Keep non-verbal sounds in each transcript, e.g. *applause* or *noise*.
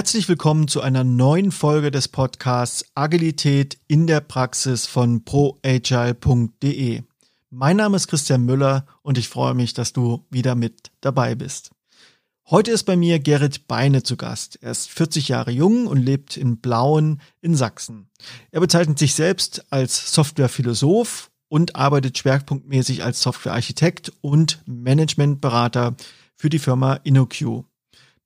Herzlich willkommen zu einer neuen Folge des Podcasts Agilität in der Praxis von proagile.de. Mein Name ist Christian Müller und ich freue mich, dass du wieder mit dabei bist. Heute ist bei mir Gerrit Beine zu Gast. Er ist 40 Jahre jung und lebt in Blauen in Sachsen. Er bezeichnet sich selbst als Softwarephilosoph und arbeitet schwerpunktmäßig als Softwarearchitekt und Managementberater für die Firma InnoQ.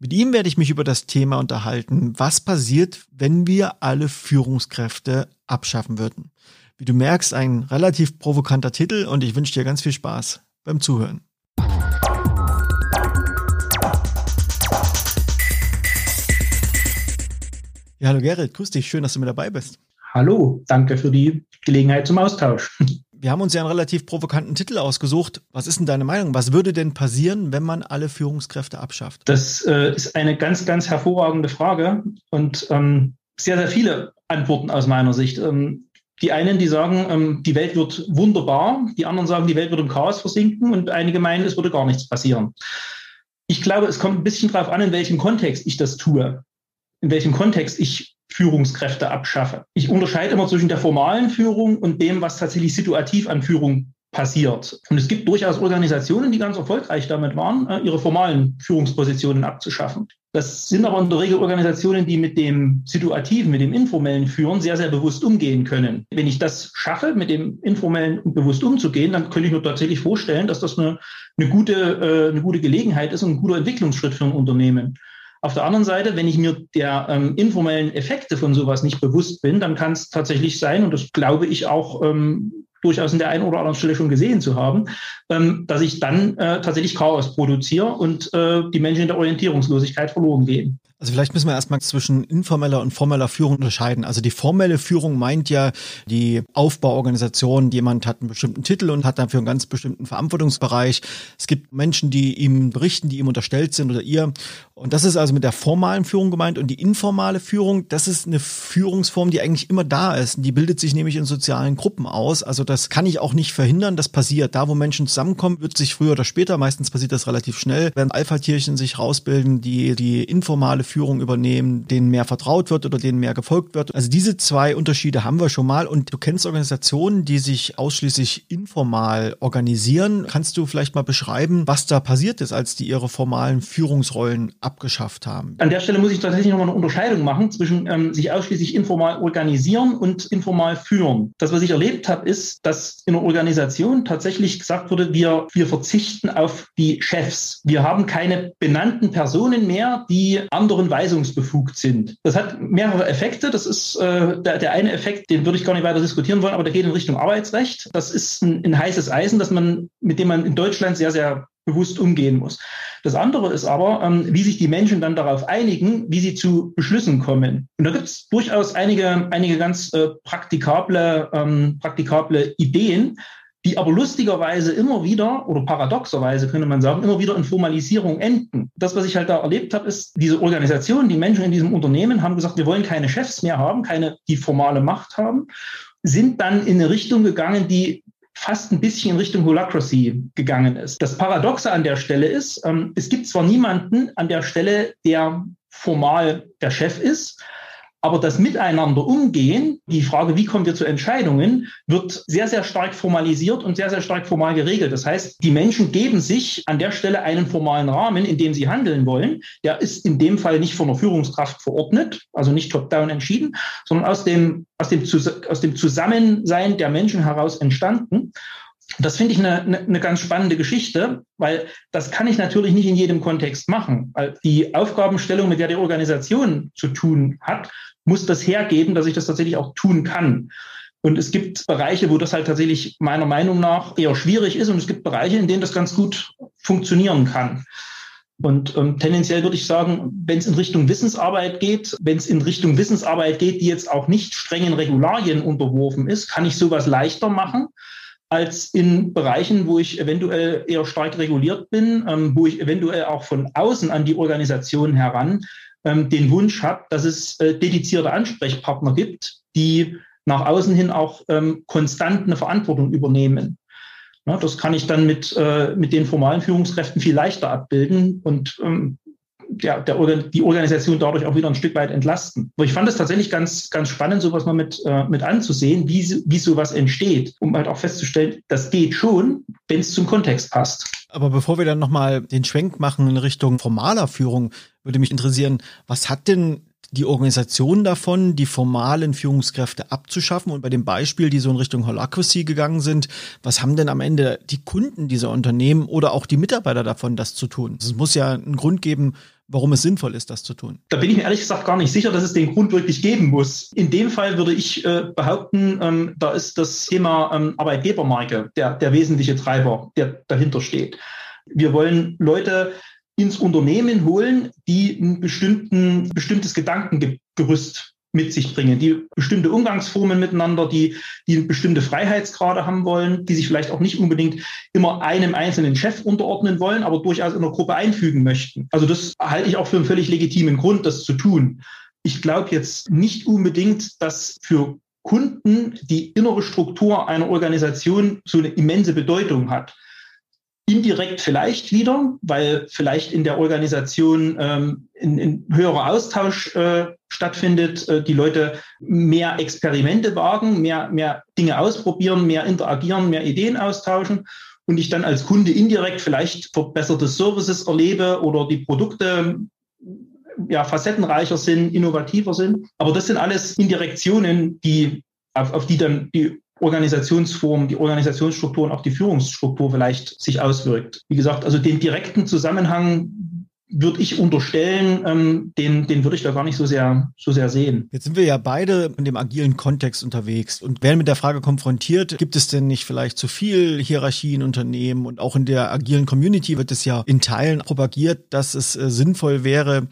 Mit ihm werde ich mich über das Thema unterhalten, was passiert, wenn wir alle Führungskräfte abschaffen würden. Wie du merkst, ein relativ provokanter Titel und ich wünsche dir ganz viel Spaß beim Zuhören. Ja, hallo Gerrit, grüß dich, schön, dass du mit dabei bist. Hallo, danke für die Gelegenheit zum Austausch. Wir haben uns ja einen relativ provokanten Titel ausgesucht. Was ist denn deine Meinung? Was würde denn passieren, wenn man alle Führungskräfte abschafft? Das äh, ist eine ganz, ganz hervorragende Frage und ähm, sehr, sehr viele Antworten aus meiner Sicht. Ähm, die einen, die sagen, ähm, die Welt wird wunderbar, die anderen sagen, die Welt wird im Chaos versinken und einige meinen, es würde gar nichts passieren. Ich glaube, es kommt ein bisschen darauf an, in welchem Kontext ich das tue, in welchem Kontext ich Führungskräfte abschaffe. Ich unterscheide immer zwischen der formalen Führung und dem, was tatsächlich situativ an Führung passiert. Und es gibt durchaus Organisationen, die ganz erfolgreich damit waren, äh, ihre formalen Führungspositionen abzuschaffen. Das sind aber in der Regel Organisationen, die mit dem situativen, mit dem informellen Führen sehr, sehr bewusst umgehen können. Wenn ich das schaffe, mit dem informellen bewusst umzugehen, dann könnte ich mir tatsächlich vorstellen, dass das eine, eine, gute, äh, eine gute Gelegenheit ist und ein guter Entwicklungsschritt für ein Unternehmen. Auf der anderen Seite, wenn ich mir der ähm, informellen Effekte von sowas nicht bewusst bin, dann kann es tatsächlich sein, und das glaube ich auch ähm, durchaus in der einen oder anderen Stelle schon gesehen zu haben, ähm, dass ich dann äh, tatsächlich Chaos produziere und äh, die Menschen in der Orientierungslosigkeit verloren gehen. Also vielleicht müssen wir erstmal zwischen informeller und formeller Führung unterscheiden. Also die formelle Führung meint ja die Aufbauorganisation, jemand hat einen bestimmten Titel und hat dafür einen ganz bestimmten Verantwortungsbereich. Es gibt Menschen, die ihm berichten, die ihm unterstellt sind oder ihr. Und das ist also mit der formalen Führung gemeint. Und die informale Führung, das ist eine Führungsform, die eigentlich immer da ist. Die bildet sich nämlich in sozialen Gruppen aus. Also das kann ich auch nicht verhindern. Das passiert. Da, wo Menschen zusammenkommen, wird sich früher oder später, meistens passiert das relativ schnell, wenn Alpha-Tierchen sich rausbilden, die die informale Führung übernehmen, denen mehr vertraut wird oder denen mehr gefolgt wird. Also diese zwei Unterschiede haben wir schon mal und du kennst Organisationen, die sich ausschließlich informal organisieren. Kannst du vielleicht mal beschreiben, was da passiert ist, als die ihre formalen Führungsrollen abgeschafft haben? An der Stelle muss ich tatsächlich nochmal eine Unterscheidung machen zwischen ähm, sich ausschließlich informal organisieren und informal führen. Das, was ich erlebt habe, ist, dass in einer Organisation tatsächlich gesagt wurde, wir, wir verzichten auf die Chefs. Wir haben keine benannten Personen mehr, die anderen und weisungsbefugt sind. Das hat mehrere Effekte. Das ist äh, der, der eine Effekt, den würde ich gar nicht weiter diskutieren wollen, aber der geht in Richtung Arbeitsrecht. Das ist ein, ein heißes Eisen, dass man, mit dem man in Deutschland sehr, sehr bewusst umgehen muss. Das andere ist aber, ähm, wie sich die Menschen dann darauf einigen, wie sie zu Beschlüssen kommen. Und da gibt es durchaus einige, einige ganz äh, praktikable, ähm, praktikable Ideen, die aber lustigerweise immer wieder oder paradoxerweise könnte man sagen, immer wieder in Formalisierung enden. Das, was ich halt da erlebt habe, ist, diese Organisation, die Menschen in diesem Unternehmen haben gesagt, wir wollen keine Chefs mehr haben, keine, die formale Macht haben, sind dann in eine Richtung gegangen, die fast ein bisschen in Richtung Holacracy gegangen ist. Das Paradoxe an der Stelle ist, ähm, es gibt zwar niemanden an der Stelle, der formal der Chef ist, aber das Miteinander umgehen, die Frage, wie kommen wir zu Entscheidungen, wird sehr, sehr stark formalisiert und sehr, sehr stark formal geregelt. Das heißt, die Menschen geben sich an der Stelle einen formalen Rahmen, in dem sie handeln wollen. Der ist in dem Fall nicht von der Führungskraft verordnet, also nicht top-down entschieden, sondern aus dem, aus dem, aus dem Zusammensein der Menschen heraus entstanden. Das finde ich eine, eine, eine ganz spannende Geschichte, weil das kann ich natürlich nicht in jedem Kontext machen. Die Aufgabenstellung, mit der die Organisation zu tun hat, muss das hergeben, dass ich das tatsächlich auch tun kann. Und es gibt Bereiche, wo das halt tatsächlich meiner Meinung nach eher schwierig ist und es gibt Bereiche, in denen das ganz gut funktionieren kann. Und ähm, tendenziell würde ich sagen, wenn es in Richtung Wissensarbeit geht, wenn es in Richtung Wissensarbeit geht, die jetzt auch nicht strengen Regularien unterworfen ist, kann ich sowas leichter machen als in Bereichen, wo ich eventuell eher stark reguliert bin, ähm, wo ich eventuell auch von außen an die Organisation heran ähm, den Wunsch habe, dass es äh, dedizierte Ansprechpartner gibt, die nach außen hin auch ähm, konstant eine Verantwortung übernehmen. Ja, das kann ich dann mit, äh, mit den formalen Führungskräften viel leichter abbilden und ähm, der, der, die Organisation dadurch auch wieder ein Stück weit entlasten. Aber ich fand es tatsächlich ganz, ganz spannend, sowas mal mit, äh, mit anzusehen, wie, wie sowas entsteht, um halt auch festzustellen, das geht schon, wenn es zum Kontext passt. Aber bevor wir dann nochmal den Schwenk machen in Richtung formaler Führung, würde mich interessieren, was hat denn die Organisation davon, die formalen Führungskräfte abzuschaffen. Und bei dem Beispiel, die so in Richtung Holacracy gegangen sind, was haben denn am Ende die Kunden dieser Unternehmen oder auch die Mitarbeiter davon, das zu tun? Es muss ja einen Grund geben, warum es sinnvoll ist, das zu tun. Da bin ich mir ehrlich gesagt gar nicht sicher, dass es den Grund wirklich geben muss. In dem Fall würde ich äh, behaupten, ähm, da ist das Thema ähm, Arbeitgebermarke der, der wesentliche Treiber, der dahinter steht. Wir wollen Leute ins Unternehmen holen, die ein bestimmten, bestimmtes Gedankengerüst mit sich bringen, die bestimmte Umgangsformen miteinander, die, die bestimmte Freiheitsgrade haben wollen, die sich vielleicht auch nicht unbedingt immer einem einzelnen Chef unterordnen wollen, aber durchaus in einer Gruppe einfügen möchten. Also das halte ich auch für einen völlig legitimen Grund, das zu tun. Ich glaube jetzt nicht unbedingt, dass für Kunden die innere Struktur einer Organisation so eine immense Bedeutung hat. Indirekt vielleicht wieder, weil vielleicht in der Organisation ähm, ein, ein höherer Austausch äh, stattfindet, äh, die Leute mehr Experimente wagen, mehr, mehr Dinge ausprobieren, mehr interagieren, mehr Ideen austauschen und ich dann als Kunde indirekt vielleicht verbesserte Services erlebe oder die Produkte ja, facettenreicher sind, innovativer sind. Aber das sind alles Indirektionen, die, auf, auf die dann die Organisationsform, die Organisationsstruktur und auch die Führungsstruktur vielleicht sich auswirkt. Wie gesagt, also den direkten Zusammenhang würde ich unterstellen, ähm, den, den würde ich da gar nicht so sehr, so sehr sehen. Jetzt sind wir ja beide in dem agilen Kontext unterwegs und werden mit der Frage konfrontiert, gibt es denn nicht vielleicht zu viel Hierarchie in Unternehmen und auch in der agilen Community wird es ja in Teilen propagiert, dass es äh, sinnvoll wäre,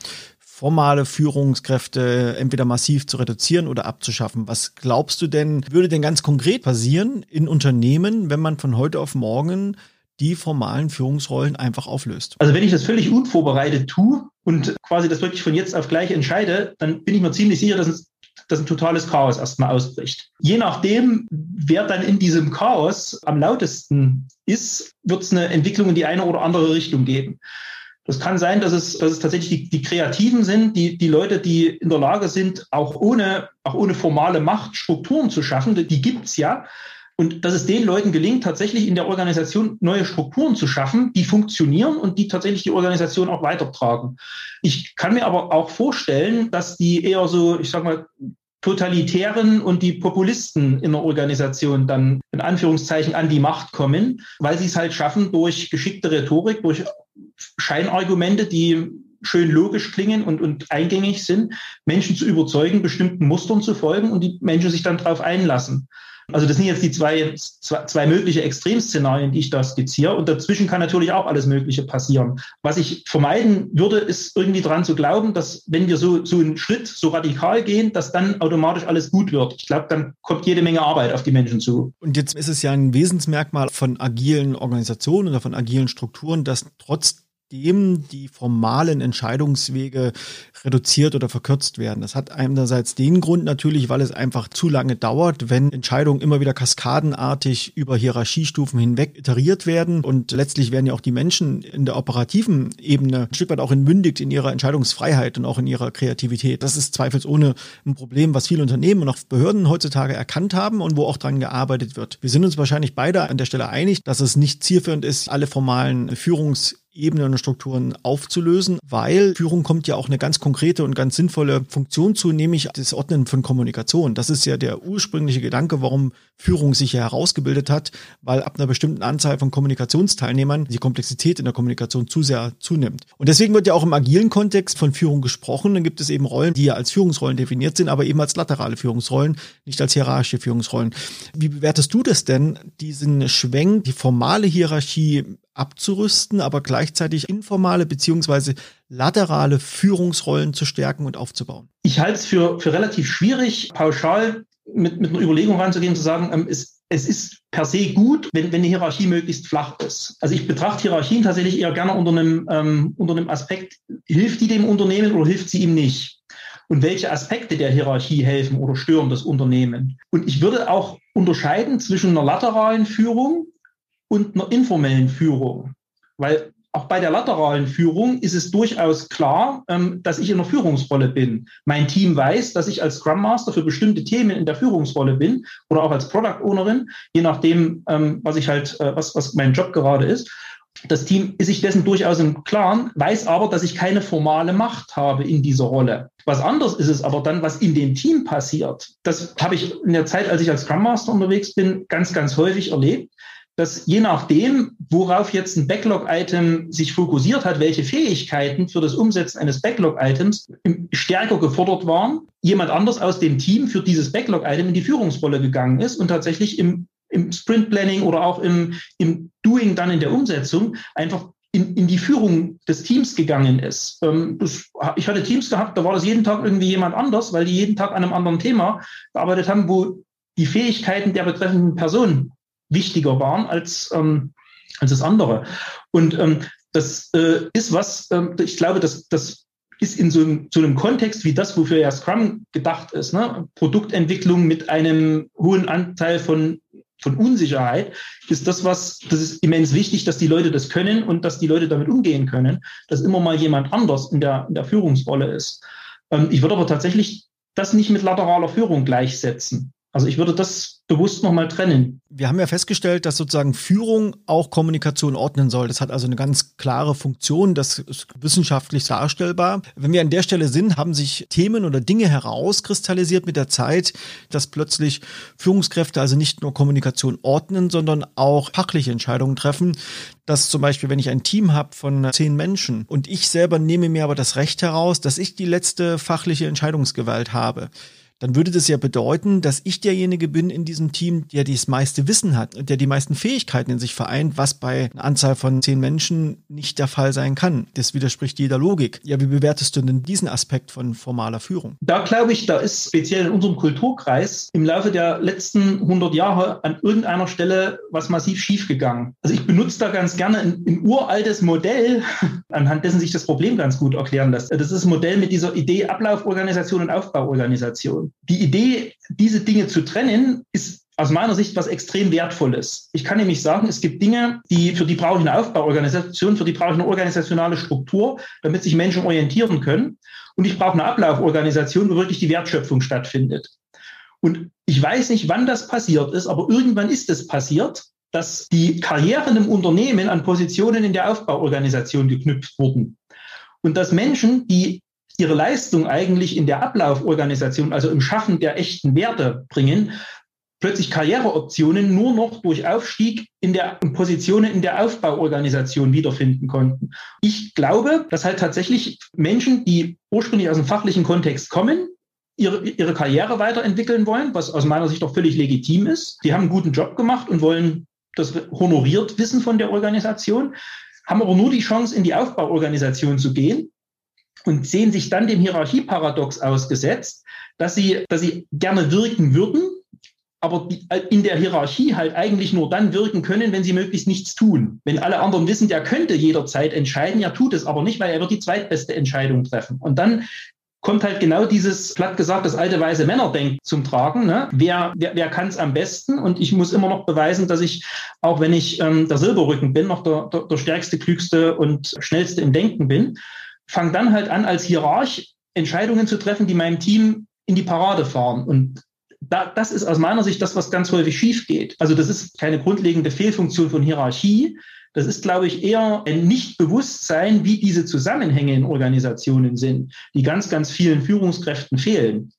formale Führungskräfte entweder massiv zu reduzieren oder abzuschaffen. Was glaubst du denn, würde denn ganz konkret passieren in Unternehmen, wenn man von heute auf morgen die formalen Führungsrollen einfach auflöst? Also wenn ich das völlig unvorbereitet tue und quasi das wirklich von jetzt auf gleich entscheide, dann bin ich mir ziemlich sicher, dass es dass ein totales Chaos erstmal ausbricht. Je nachdem, wer dann in diesem Chaos am lautesten ist, wird es eine Entwicklung in die eine oder andere Richtung geben. Das kann sein, dass es, dass es tatsächlich die, die Kreativen sind, die, die Leute, die in der Lage sind, auch ohne, auch ohne formale Macht Strukturen zu schaffen. Die gibt's ja. Und dass es den Leuten gelingt, tatsächlich in der Organisation neue Strukturen zu schaffen, die funktionieren und die tatsächlich die Organisation auch weitertragen. Ich kann mir aber auch vorstellen, dass die eher so, ich sag mal, Totalitären und die Populisten in der Organisation dann in Anführungszeichen an die Macht kommen, weil sie es halt schaffen, durch geschickte Rhetorik, durch Scheinargumente, die schön logisch klingen und, und eingängig sind, Menschen zu überzeugen, bestimmten Mustern zu folgen und die Menschen sich dann darauf einlassen. Also das sind jetzt die zwei, zwei, zwei mögliche Extremszenarien, die ich da skizziere. Und dazwischen kann natürlich auch alles Mögliche passieren. Was ich vermeiden würde, ist irgendwie dran zu glauben, dass wenn wir so, so einen Schritt so radikal gehen, dass dann automatisch alles gut wird. Ich glaube, dann kommt jede Menge Arbeit auf die Menschen zu. Und jetzt ist es ja ein Wesensmerkmal von agilen Organisationen oder von agilen Strukturen, dass trotz dem die formalen Entscheidungswege reduziert oder verkürzt werden. Das hat einerseits den Grund natürlich, weil es einfach zu lange dauert, wenn Entscheidungen immer wieder kaskadenartig über Hierarchiestufen hinweg iteriert werden und letztlich werden ja auch die Menschen in der operativen Ebene ein Stück weit auch entmündigt in ihrer Entscheidungsfreiheit und auch in ihrer Kreativität. Das ist zweifelsohne ein Problem, was viele Unternehmen und auch Behörden heutzutage erkannt haben und wo auch dran gearbeitet wird. Wir sind uns wahrscheinlich beide an der Stelle einig, dass es nicht zielführend ist, alle formalen Führungs Ebenen und Strukturen aufzulösen, weil Führung kommt ja auch eine ganz konkrete und ganz sinnvolle Funktion zu, nämlich das Ordnen von Kommunikation. Das ist ja der ursprüngliche Gedanke, warum Führung sich ja herausgebildet hat, weil ab einer bestimmten Anzahl von Kommunikationsteilnehmern die Komplexität in der Kommunikation zu sehr zunimmt. Und deswegen wird ja auch im agilen Kontext von Führung gesprochen. Dann gibt es eben Rollen, die ja als Führungsrollen definiert sind, aber eben als laterale Führungsrollen, nicht als hierarchische Führungsrollen. Wie bewertest du das denn, diesen Schwenk, die formale Hierarchie abzurüsten, aber gleichzeitig informale beziehungsweise laterale Führungsrollen zu stärken und aufzubauen? Ich halte es für, für relativ schwierig, pauschal mit, mit einer Überlegung ranzugehen, zu sagen, ähm, es, es ist per se gut, wenn, wenn eine Hierarchie möglichst flach ist. Also ich betrachte Hierarchien tatsächlich eher gerne unter einem, ähm, unter einem Aspekt, hilft die dem Unternehmen oder hilft sie ihm nicht? Und welche Aspekte der Hierarchie helfen oder stören das Unternehmen? Und ich würde auch unterscheiden zwischen einer lateralen Führung und einer informellen Führung. Weil auch bei der lateralen Führung ist es durchaus klar, ähm, dass ich in der Führungsrolle bin. Mein Team weiß, dass ich als Scrum Master für bestimmte Themen in der Führungsrolle bin oder auch als Product Ownerin, je nachdem, ähm, was ich halt, äh, was, was mein Job gerade ist. Das Team ist sich dessen durchaus im Klaren, weiß aber, dass ich keine formale Macht habe in dieser Rolle. Was anderes ist es aber dann, was in dem Team passiert. Das habe ich in der Zeit, als ich als Scrum Master unterwegs bin, ganz, ganz häufig erlebt, dass je nachdem, worauf jetzt ein Backlog-Item sich fokussiert hat, welche Fähigkeiten für das Umsetzen eines Backlog-Items stärker gefordert waren, jemand anders aus dem Team für dieses Backlog-Item in die Führungsrolle gegangen ist und tatsächlich im, im Sprint-Planning oder auch im, im Doing dann in der Umsetzung einfach in, in die Führung des Teams gegangen ist. Ähm, das, ich hatte Teams gehabt, da war das jeden Tag irgendwie jemand anders, weil die jeden Tag an einem anderen Thema gearbeitet haben, wo die Fähigkeiten der betreffenden Person wichtiger waren als, ähm, als das andere. Und ähm, das äh, ist was, ähm, ich glaube, das, das ist in so, einem, so einem Kontext wie das, wofür ja Scrum gedacht ist, ne? Produktentwicklung mit einem hohen Anteil von von Unsicherheit, ist das was, das ist immens wichtig, dass die Leute das können und dass die Leute damit umgehen können, dass immer mal jemand anders in der, in der Führungsrolle ist. Ähm, ich würde aber tatsächlich das nicht mit lateraler Führung gleichsetzen. Also ich würde das bewusst nochmal trennen. Wir haben ja festgestellt, dass sozusagen Führung auch Kommunikation ordnen soll. Das hat also eine ganz klare Funktion, das ist wissenschaftlich darstellbar. Wenn wir an der Stelle sind, haben sich Themen oder Dinge herauskristallisiert mit der Zeit, dass plötzlich Führungskräfte also nicht nur Kommunikation ordnen, sondern auch fachliche Entscheidungen treffen. Dass zum Beispiel, wenn ich ein Team habe von zehn Menschen und ich selber nehme mir aber das Recht heraus, dass ich die letzte fachliche Entscheidungsgewalt habe dann würde das ja bedeuten, dass ich derjenige bin in diesem Team, der das meiste Wissen hat, der die meisten Fähigkeiten in sich vereint, was bei einer Anzahl von zehn Menschen nicht der Fall sein kann. Das widerspricht jeder Logik. Ja, wie bewertest du denn diesen Aspekt von formaler Führung? Da glaube ich, da ist speziell in unserem Kulturkreis im Laufe der letzten 100 Jahre an irgendeiner Stelle was massiv schiefgegangen. Also ich benutze da ganz gerne ein, ein uraltes Modell, *laughs* anhand dessen sich das Problem ganz gut erklären lässt. Das ist ein Modell mit dieser Idee Ablauforganisation und Aufbauorganisation die Idee, diese Dinge zu trennen, ist aus meiner Sicht was extrem Wertvolles. Ich kann nämlich sagen, es gibt Dinge, die, für die brauche ich eine Aufbauorganisation, für die brauche ich eine organisationale Struktur, damit sich Menschen orientieren können. Und ich brauche eine Ablauforganisation, wo wirklich die Wertschöpfung stattfindet. Und ich weiß nicht, wann das passiert ist, aber irgendwann ist es passiert, dass die Karrieren im Unternehmen an Positionen in der Aufbauorganisation geknüpft wurden. Und dass Menschen, die ihre Leistung eigentlich in der Ablauforganisation, also im Schaffen der echten Werte bringen, plötzlich Karriereoptionen nur noch durch Aufstieg in der Positionen in der Aufbauorganisation wiederfinden konnten. Ich glaube, dass halt tatsächlich Menschen, die ursprünglich aus dem fachlichen Kontext kommen, ihre, ihre Karriere weiterentwickeln wollen, was aus meiner Sicht auch völlig legitim ist. Die haben einen guten Job gemacht und wollen das honoriert wissen von der Organisation, haben aber nur die Chance, in die Aufbauorganisation zu gehen, und sehen sich dann dem Hierarchieparadox ausgesetzt, dass sie, dass sie gerne wirken würden, aber in der Hierarchie halt eigentlich nur dann wirken können, wenn sie möglichst nichts tun. Wenn alle anderen wissen, der könnte jederzeit entscheiden, er tut es aber nicht, weil er wird die zweitbeste Entscheidung treffen. Und dann kommt halt genau dieses, platt gesagt, das alte weiße Männerdenken zum Tragen. Ne? Wer, wer, wer kann es am besten? Und ich muss immer noch beweisen, dass ich, auch wenn ich ähm, der Silberrücken bin, noch der, der, der stärkste, klügste und schnellste im Denken bin fange dann halt an, als Hierarch Entscheidungen zu treffen, die meinem Team in die Parade fahren. Und da, das ist aus meiner Sicht das, was ganz häufig schief geht. Also das ist keine grundlegende Fehlfunktion von Hierarchie. Das ist, glaube ich, eher ein Nichtbewusstsein, wie diese Zusammenhänge in Organisationen sind, die ganz, ganz vielen Führungskräften fehlen.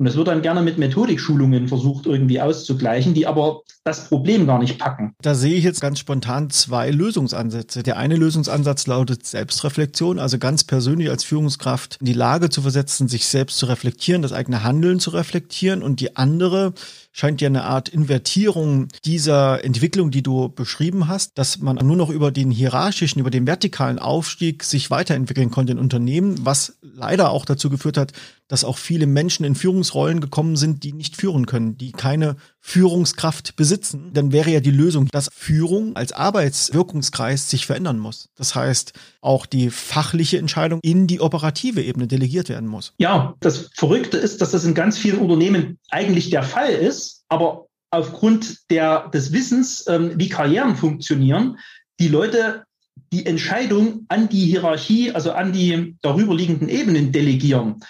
Und das wird dann gerne mit Methodikschulungen versucht irgendwie auszugleichen, die aber das Problem gar nicht packen. Da sehe ich jetzt ganz spontan zwei Lösungsansätze. Der eine Lösungsansatz lautet Selbstreflexion, also ganz persönlich als Führungskraft in die Lage zu versetzen, sich selbst zu reflektieren, das eigene Handeln zu reflektieren. Und die andere scheint ja eine Art Invertierung dieser Entwicklung, die du beschrieben hast, dass man nur noch über den hierarchischen, über den vertikalen Aufstieg sich weiterentwickeln konnte in Unternehmen, was leider auch dazu geführt hat, dass auch viele Menschen in Führungsrollen gekommen sind, die nicht führen können, die keine Führungskraft besitzen, dann wäre ja die Lösung, dass Führung als Arbeitswirkungskreis sich verändern muss. Das heißt, auch die fachliche Entscheidung in die operative Ebene delegiert werden muss. Ja, das Verrückte ist, dass das in ganz vielen Unternehmen eigentlich der Fall ist, aber aufgrund der, des Wissens, ähm, wie Karrieren funktionieren, die Leute die Entscheidung an die Hierarchie, also an die darüberliegenden Ebenen delegieren.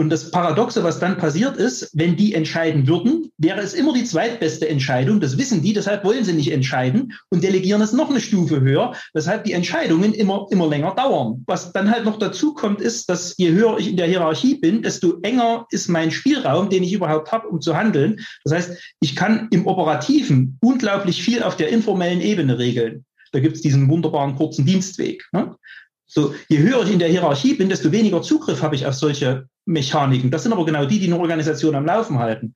Und das Paradoxe, was dann passiert ist, wenn die entscheiden würden, wäre es immer die zweitbeste Entscheidung. Das wissen die, deshalb wollen sie nicht entscheiden und delegieren es noch eine Stufe höher, weshalb die Entscheidungen immer, immer länger dauern. Was dann halt noch dazu kommt, ist, dass je höher ich in der Hierarchie bin, desto enger ist mein Spielraum, den ich überhaupt habe, um zu handeln. Das heißt, ich kann im Operativen unglaublich viel auf der informellen Ebene regeln. Da gibt es diesen wunderbaren kurzen Dienstweg. Ne? So, je höher ich in der Hierarchie bin, desto weniger Zugriff habe ich auf solche Mechaniken. Das sind aber genau die, die eine Organisation am Laufen halten.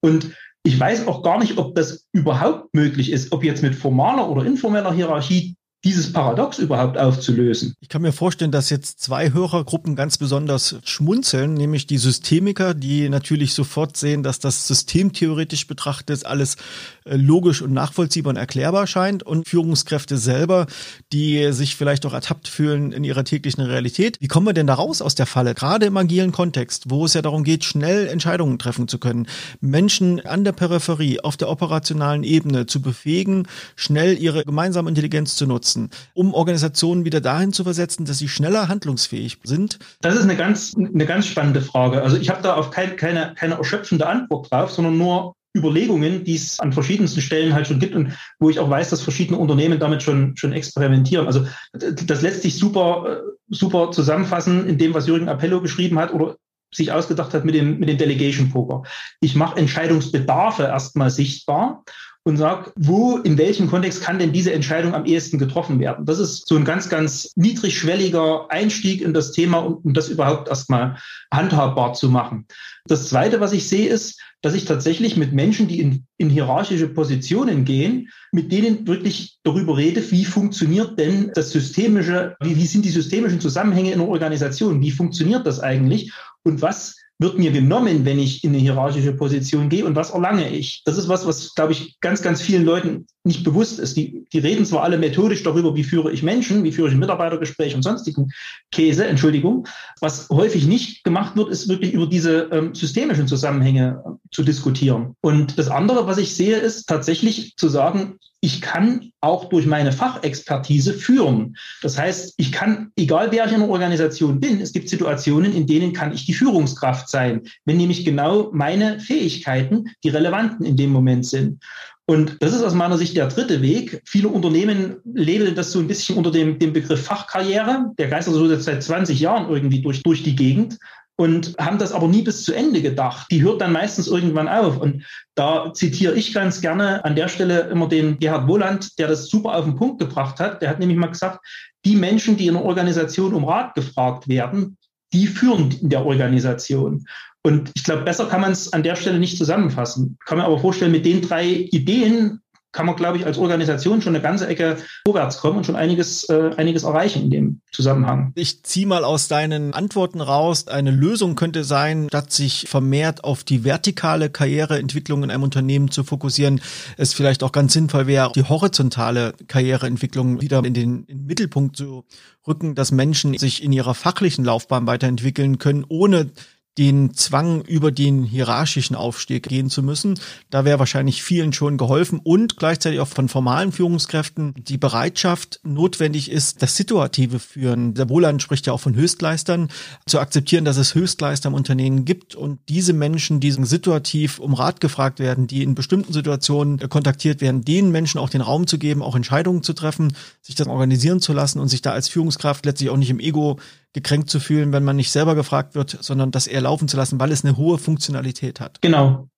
Und ich weiß auch gar nicht, ob das überhaupt möglich ist, ob jetzt mit formaler oder informeller Hierarchie dieses Paradox überhaupt aufzulösen. Ich kann mir vorstellen, dass jetzt zwei Hörergruppen ganz besonders schmunzeln, nämlich die Systemiker, die natürlich sofort sehen, dass das systemtheoretisch betrachtet alles äh, logisch und nachvollziehbar und erklärbar scheint und Führungskräfte selber, die sich vielleicht auch ertappt fühlen in ihrer täglichen Realität. Wie kommen wir denn da raus aus der Falle? Gerade im agilen Kontext, wo es ja darum geht, schnell Entscheidungen treffen zu können, Menschen an der Peripherie, auf der operationalen Ebene zu befähigen, schnell ihre gemeinsame Intelligenz zu nutzen nutzen, um Organisationen wieder dahin zu versetzen, dass sie schneller handlungsfähig sind? Das ist eine ganz, eine ganz spannende Frage. Also ich habe da auf kein, keine, keine erschöpfende Antwort drauf, sondern nur Überlegungen, die es an verschiedensten Stellen halt schon gibt und wo ich auch weiß, dass verschiedene Unternehmen damit schon, schon experimentieren. Also das lässt sich super, super zusammenfassen in dem, was Jürgen Appello geschrieben hat oder sich ausgedacht hat mit dem, mit dem Delegation Poker. Ich mache Entscheidungsbedarfe erstmal sichtbar und sage, wo, in welchem Kontext kann denn diese Entscheidung am ehesten getroffen werden? Das ist so ein ganz, ganz niedrigschwelliger Einstieg in das Thema, um, um das überhaupt erstmal handhabbar zu machen. Das Zweite, was ich sehe, ist, dass ich tatsächlich mit Menschen, die in, in hierarchische Positionen gehen, mit denen wirklich darüber rede, wie funktioniert denn das systemische, wie, wie sind die systemischen Zusammenhänge in einer Organisation, wie funktioniert das eigentlich und was wird mir genommen, wenn ich in eine hierarchische Position gehe und was erlange ich? Das ist was, was, glaube ich, ganz, ganz vielen Leuten nicht bewusst ist. Die, die reden zwar alle methodisch darüber, wie führe ich Menschen, wie führe ich ein Mitarbeitergespräch und sonstigen Käse, Entschuldigung. Was häufig nicht gemacht wird, ist wirklich über diese ähm, systemischen Zusammenhänge äh, zu diskutieren. Und das andere, was ich sehe, ist tatsächlich zu sagen, ich kann auch durch meine Fachexpertise führen. Das heißt, ich kann, egal wer ich in einer Organisation bin, es gibt Situationen, in denen kann ich die Führungskraft sein, wenn nämlich genau meine Fähigkeiten die relevanten in dem Moment sind. Und das ist aus meiner Sicht der dritte Weg. Viele Unternehmen labeln das so ein bisschen unter dem, dem Begriff Fachkarriere. Der geistert so seit 20 Jahren irgendwie durch, durch die Gegend und haben das aber nie bis zu Ende gedacht. Die hört dann meistens irgendwann auf. Und da zitiere ich ganz gerne an der Stelle immer den Gerhard Wohland, der das super auf den Punkt gebracht hat. Der hat nämlich mal gesagt, die Menschen, die in einer Organisation um Rat gefragt werden, die führen in der Organisation. Und ich glaube, besser kann man es an der Stelle nicht zusammenfassen. Kann mir aber vorstellen, mit den drei Ideen kann man, glaube ich, als Organisation schon eine ganze Ecke vorwärts kommen und schon einiges, äh, einiges erreichen in dem Zusammenhang. Ich ziehe mal aus deinen Antworten raus. Eine Lösung könnte sein, statt sich vermehrt auf die vertikale Karriereentwicklung in einem Unternehmen zu fokussieren, es vielleicht auch ganz sinnvoll wäre, die horizontale Karriereentwicklung wieder in den, in den Mittelpunkt zu rücken, dass Menschen sich in ihrer fachlichen Laufbahn weiterentwickeln können, ohne den Zwang über den hierarchischen Aufstieg gehen zu müssen. Da wäre wahrscheinlich vielen schon geholfen und gleichzeitig auch von formalen Führungskräften die Bereitschaft notwendig ist, das situative Führen. Der Wohland spricht ja auch von Höchstleistern, zu akzeptieren, dass es Höchstleister im Unternehmen gibt und diese Menschen, die situativ um Rat gefragt werden, die in bestimmten Situationen kontaktiert werden, den Menschen auch den Raum zu geben, auch Entscheidungen zu treffen, sich das organisieren zu lassen und sich da als Führungskraft letztlich auch nicht im Ego gekränkt zu fühlen, wenn man nicht selber gefragt wird, sondern das eher laufen zu lassen, weil es eine hohe Funktionalität hat. Genau.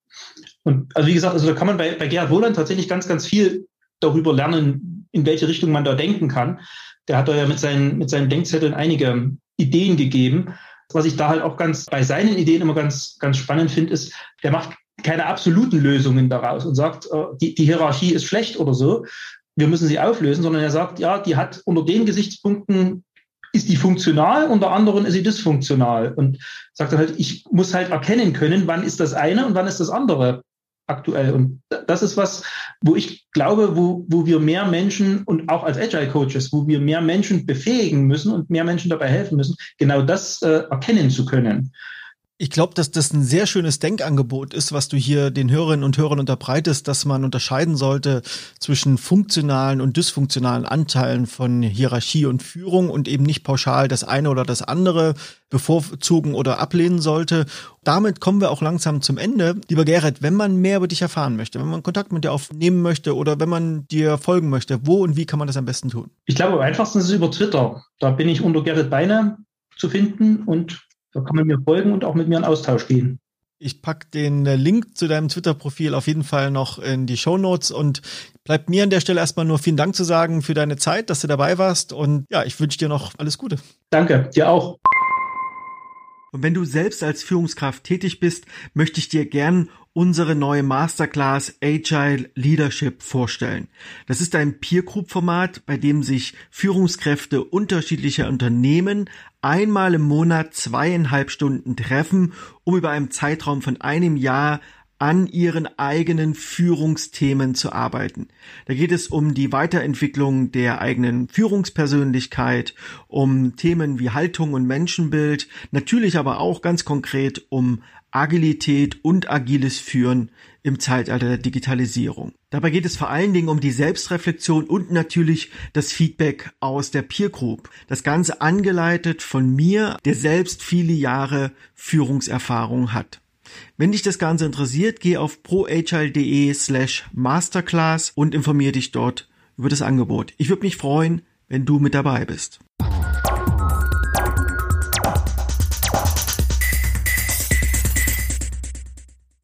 Und also wie gesagt, also da kann man bei, bei Gerhard Wohland tatsächlich ganz, ganz viel darüber lernen, in welche Richtung man da denken kann. Der hat da ja mit seinen, mit seinen Denkzetteln einige Ideen gegeben. Was ich da halt auch ganz bei seinen Ideen immer ganz, ganz spannend finde, ist, der macht keine absoluten Lösungen daraus und sagt, äh, die, die Hierarchie ist schlecht oder so. Wir müssen sie auflösen, sondern er sagt, ja, die hat unter den Gesichtspunkten ist die funktional, unter anderem ist sie dysfunktional. Und sagt dann halt, ich muss halt erkennen können, wann ist das eine und wann ist das andere aktuell. Und das ist was, wo ich glaube, wo, wo wir mehr Menschen und auch als Agile Coaches, wo wir mehr Menschen befähigen müssen und mehr Menschen dabei helfen müssen, genau das äh, erkennen zu können. Ich glaube, dass das ein sehr schönes Denkangebot ist, was du hier den Hörerinnen und Hörern unterbreitest, dass man unterscheiden sollte zwischen funktionalen und dysfunktionalen Anteilen von Hierarchie und Führung und eben nicht pauschal das eine oder das andere bevorzugen oder ablehnen sollte. Damit kommen wir auch langsam zum Ende. Lieber Gerrit, wenn man mehr über dich erfahren möchte, wenn man Kontakt mit dir aufnehmen möchte oder wenn man dir folgen möchte, wo und wie kann man das am besten tun? Ich glaube, am einfachsten ist es über Twitter. Da bin ich unter Gerrit Beine zu finden und da kann man mir folgen und auch mit mir in Austausch gehen. Ich pack den äh, Link zu deinem Twitter-Profil auf jeden Fall noch in die Show Notes und bleibt mir an der Stelle erstmal nur vielen Dank zu sagen für deine Zeit, dass du dabei warst und ja, ich wünsche dir noch alles Gute. Danke, dir auch. Und wenn du selbst als Führungskraft tätig bist, möchte ich dir gern unsere neue Masterclass Agile Leadership vorstellen. Das ist ein Peer Group Format, bei dem sich Führungskräfte unterschiedlicher Unternehmen einmal im Monat zweieinhalb Stunden treffen, um über einen Zeitraum von einem Jahr an ihren eigenen Führungsthemen zu arbeiten. Da geht es um die Weiterentwicklung der eigenen Führungspersönlichkeit, um Themen wie Haltung und Menschenbild, natürlich aber auch ganz konkret um Agilität und agiles Führen im Zeitalter der Digitalisierung. Dabei geht es vor allen Dingen um die Selbstreflexion und natürlich das Feedback aus der Peer Group. Das Ganze angeleitet von mir, der selbst viele Jahre Führungserfahrung hat. Wenn dich das Ganze interessiert, geh auf proagile.de slash masterclass und informiere dich dort über das Angebot. Ich würde mich freuen, wenn du mit dabei bist.